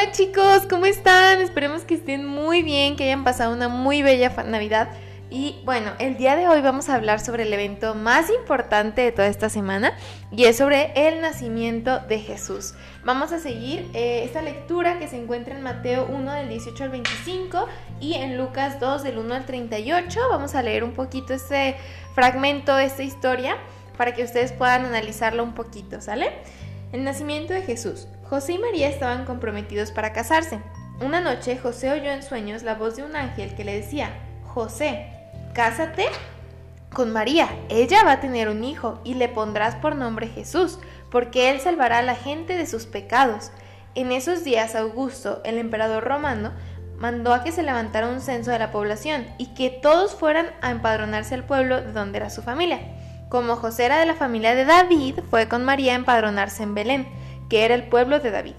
Hola chicos, ¿cómo están? Esperemos que estén muy bien, que hayan pasado una muy bella Navidad. Y bueno, el día de hoy vamos a hablar sobre el evento más importante de toda esta semana y es sobre el nacimiento de Jesús. Vamos a seguir eh, esta lectura que se encuentra en Mateo 1 del 18 al 25 y en Lucas 2 del 1 al 38. Vamos a leer un poquito este fragmento esta historia para que ustedes puedan analizarlo un poquito, ¿sale? El nacimiento de Jesús. José y María estaban comprometidos para casarse. Una noche José oyó en sueños la voz de un ángel que le decía, José, cásate con María, ella va a tener un hijo y le pondrás por nombre Jesús, porque él salvará a la gente de sus pecados. En esos días Augusto, el emperador romano, mandó a que se levantara un censo de la población y que todos fueran a empadronarse al pueblo de donde era su familia. Como José era de la familia de David, fue con María a empadronarse en Belén que era el pueblo de David.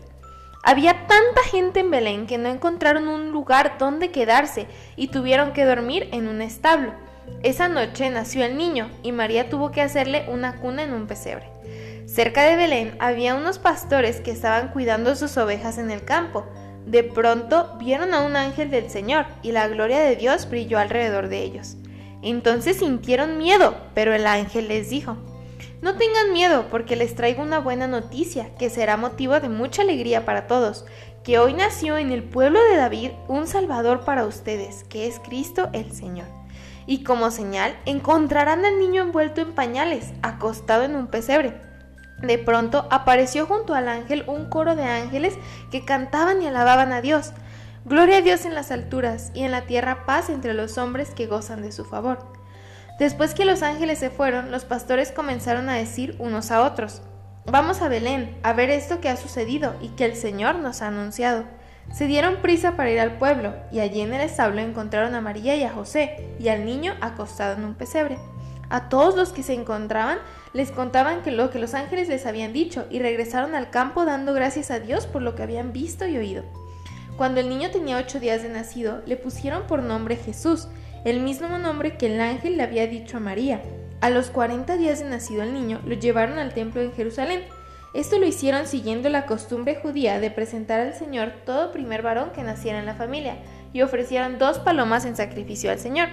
Había tanta gente en Belén que no encontraron un lugar donde quedarse y tuvieron que dormir en un establo. Esa noche nació el niño y María tuvo que hacerle una cuna en un pesebre. Cerca de Belén había unos pastores que estaban cuidando sus ovejas en el campo. De pronto vieron a un ángel del Señor y la gloria de Dios brilló alrededor de ellos. Entonces sintieron miedo, pero el ángel les dijo, no tengan miedo porque les traigo una buena noticia que será motivo de mucha alegría para todos, que hoy nació en el pueblo de David un Salvador para ustedes, que es Cristo el Señor. Y como señal encontrarán al niño envuelto en pañales, acostado en un pesebre. De pronto apareció junto al ángel un coro de ángeles que cantaban y alababan a Dios. Gloria a Dios en las alturas y en la tierra paz entre los hombres que gozan de su favor. Después que los ángeles se fueron, los pastores comenzaron a decir unos a otros, Vamos a Belén a ver esto que ha sucedido y que el Señor nos ha anunciado. Se dieron prisa para ir al pueblo, y allí en el establo encontraron a María y a José, y al niño acostado en un pesebre. A todos los que se encontraban les contaban que lo que los ángeles les habían dicho, y regresaron al campo dando gracias a Dios por lo que habían visto y oído. Cuando el niño tenía ocho días de nacido, le pusieron por nombre Jesús, el mismo nombre que el ángel le había dicho a María. A los 40 días de nacido el niño, lo llevaron al templo en Jerusalén. Esto lo hicieron siguiendo la costumbre judía de presentar al Señor todo primer varón que naciera en la familia, y ofrecieron dos palomas en sacrificio al Señor.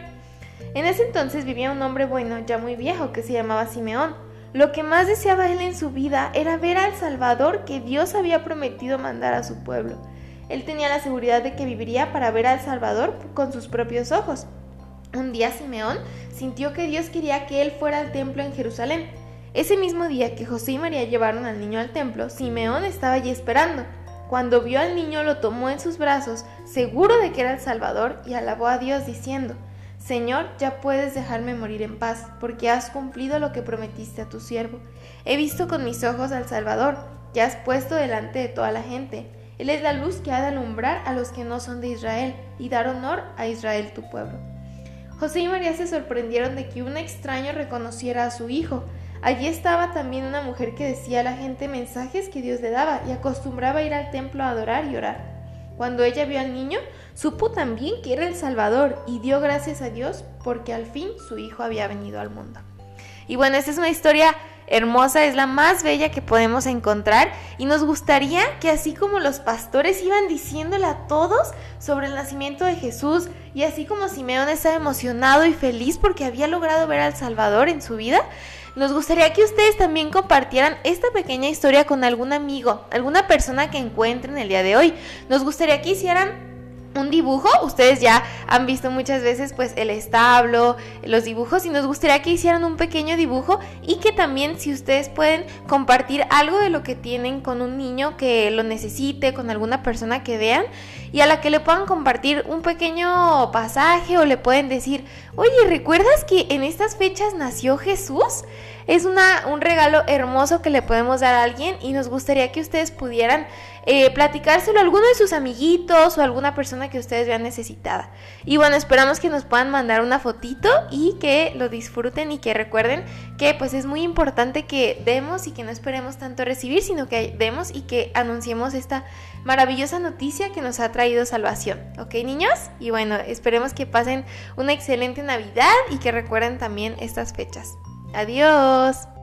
En ese entonces vivía un hombre bueno, ya muy viejo, que se llamaba Simeón. Lo que más deseaba él en su vida era ver al Salvador que Dios había prometido mandar a su pueblo. Él tenía la seguridad de que viviría para ver al Salvador con sus propios ojos. Un día Simeón sintió que Dios quería que él fuera al templo en Jerusalén. Ese mismo día que José y María llevaron al niño al templo, Simeón estaba allí esperando. Cuando vio al niño lo tomó en sus brazos, seguro de que era el Salvador, y alabó a Dios diciendo, Señor, ya puedes dejarme morir en paz, porque has cumplido lo que prometiste a tu siervo. He visto con mis ojos al Salvador, que has puesto delante de toda la gente. Él es la luz que ha de alumbrar a los que no son de Israel, y dar honor a Israel tu pueblo. José y María se sorprendieron de que un extraño reconociera a su hijo. Allí estaba también una mujer que decía a la gente mensajes que Dios le daba y acostumbraba a ir al templo a adorar y orar. Cuando ella vio al niño, supo también que era el Salvador y dio gracias a Dios porque al fin su hijo había venido al mundo. Y bueno, esta es una historia hermosa, es la más bella que podemos encontrar y nos gustaría que así como los pastores iban diciéndole a todos sobre el nacimiento de Jesús y así como Simeón estaba emocionado y feliz porque había logrado ver al Salvador en su vida, nos gustaría que ustedes también compartieran esta pequeña historia con algún amigo, alguna persona que encuentren el día de hoy. Nos gustaría que hicieran un dibujo, ustedes ya han visto muchas veces pues el establo, los dibujos y nos gustaría que hicieran un pequeño dibujo y que también si ustedes pueden compartir algo de lo que tienen con un niño que lo necesite, con alguna persona que vean y a la que le puedan compartir un pequeño pasaje o le pueden decir, oye, ¿recuerdas que en estas fechas nació Jesús? Es una, un regalo hermoso que le podemos dar a alguien y nos gustaría que ustedes pudieran eh, platicárselo a alguno de sus amiguitos o a alguna persona que ustedes vean necesitada. Y bueno, esperamos que nos puedan mandar una fotito y que lo disfruten y que recuerden que pues es muy importante que demos y que no esperemos tanto recibir, sino que demos y que anunciemos esta maravillosa noticia que nos ha traído salvación. ¿Ok, niños? Y bueno, esperemos que pasen una excelente Navidad y que recuerden también estas fechas. Adiós.